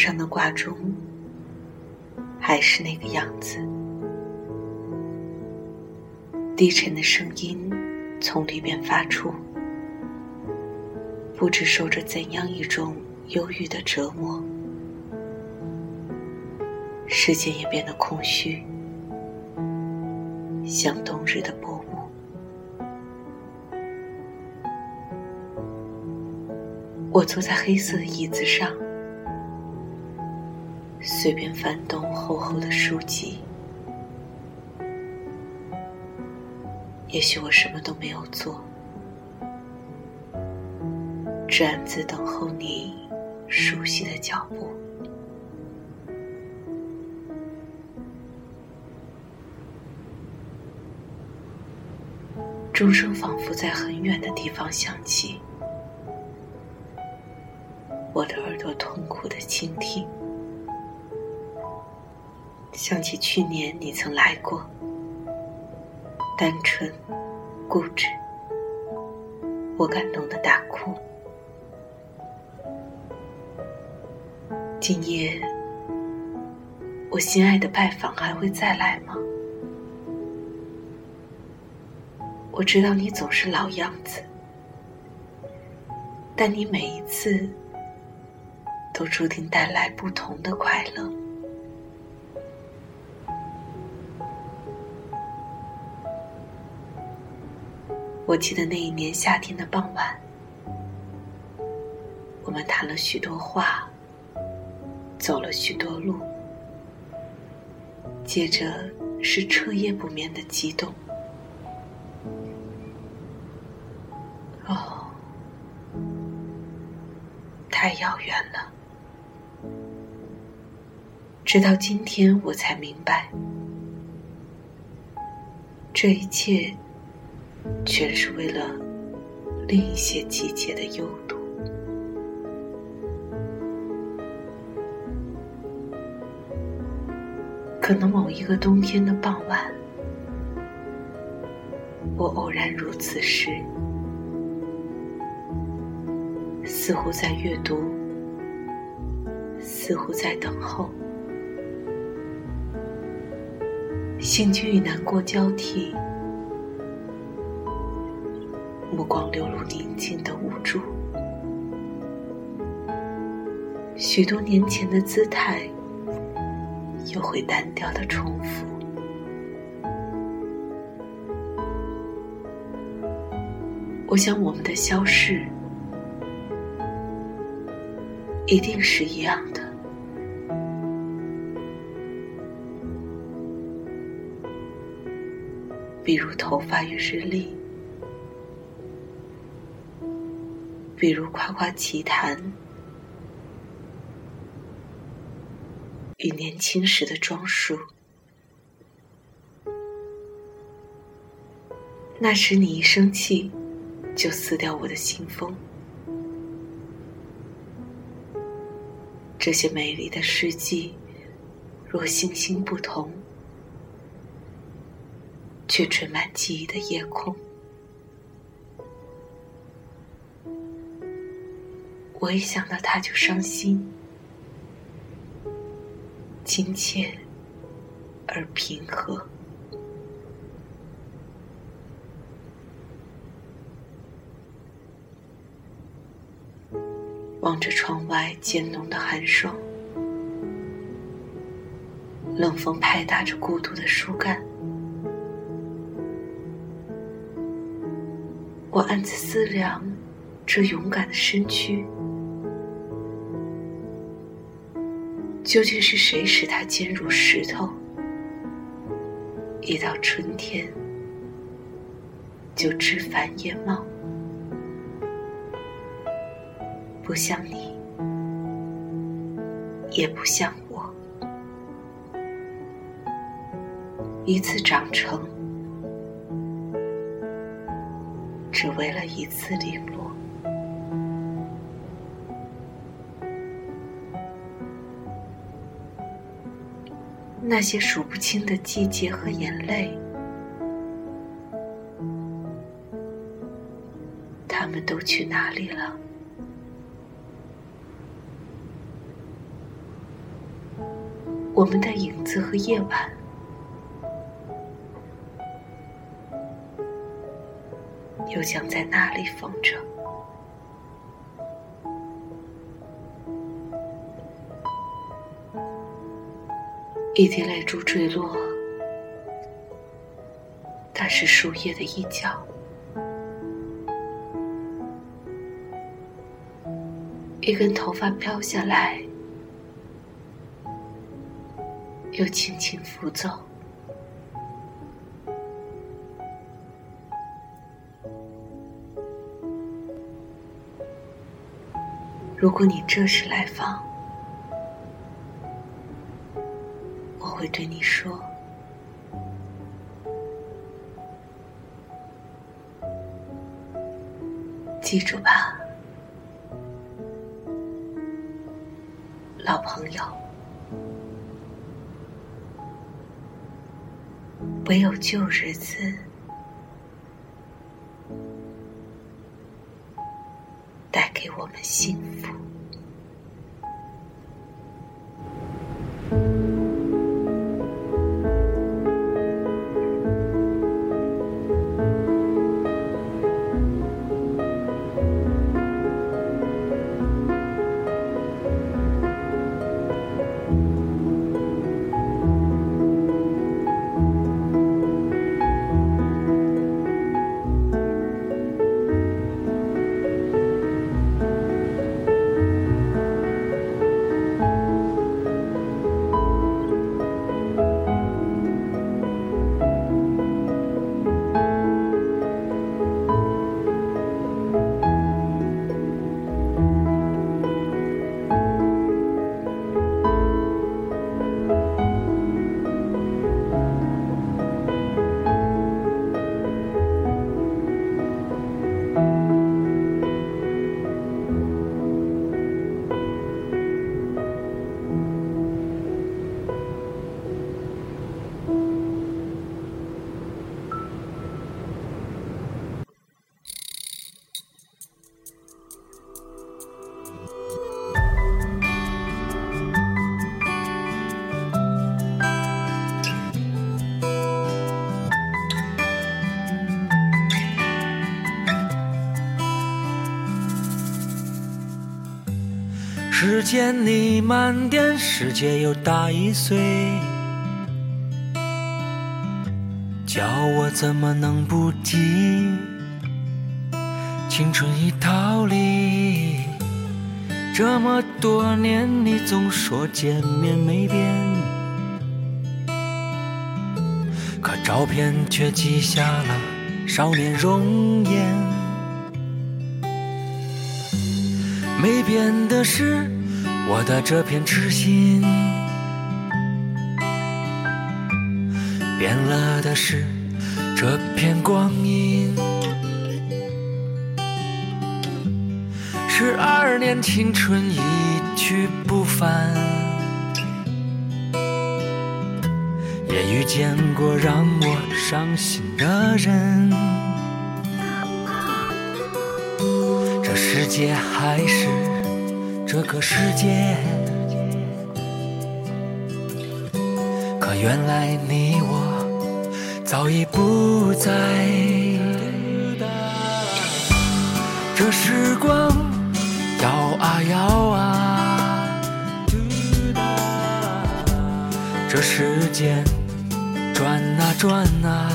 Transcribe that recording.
上的挂钟还是那个样子，低沉的声音从里边发出，不知受着怎样一种忧郁的折磨。世界也变得空虚，像冬日的薄雾。我坐在黑色的椅子上，随便翻动厚厚的书籍。也许我什么都没有做，只暗自等候你熟悉的脚步。钟声仿佛在很远的地方响起，我的耳朵痛苦的倾听，想起去年你曾来过，单纯、固执，我感动的大哭。今夜，我心爱的拜访还会再来吗？我知道你总是老样子，但你每一次都注定带来不同的快乐。我记得那一年夏天的傍晚，我们谈了许多话，走了许多路，接着是彻夜不眠的激动。哦太遥远了，直到今天我才明白，这一切全是为了另一些季节的幽独。可能某一个冬天的傍晚，我偶然如此时。似乎在阅读，似乎在等候，兴趣与难过交替，目光流露宁静的无助，许多年前的姿态又会单调的重复。我想，我们的消逝。一定是一样的，比如头发与日历，比如夸夸其谈与年轻时的装束。那时你一生气，就撕掉我的信封。这些美丽的事迹，若星星不同，却缀满记忆的夜空。我一想到他就伤心，亲切而平和。望着窗外渐浓的寒霜，冷风拍打着孤独的树干，我暗自思量：这勇敢的身躯，究竟是谁使它坚如石头？一到春天，就枝繁叶茂。不像你，也不像我，一次长成，只为了一次零落。那些数不清的季节和眼泪，他们都去哪里了？我们的影子和夜晚，又将在哪里风筝？一滴泪珠坠落，它是树叶的一角；一根头发飘下来，又轻轻拂走。如果你这时来访，会对你说：“记住吧，老朋友，唯有旧日子带给我们幸福。”时间你慢点，世界又大一岁。叫我怎么能不记？青春已逃离，这么多年，你总说见面没变，可照片却记下了少年容颜。没变的是我的这片痴心，变了的是这片光阴。十二年青春一去不返，也遇见过让我伤心的人。世界还是这个世界，可原来你我早已不在。这时光摇啊摇啊，这时间转啊转啊，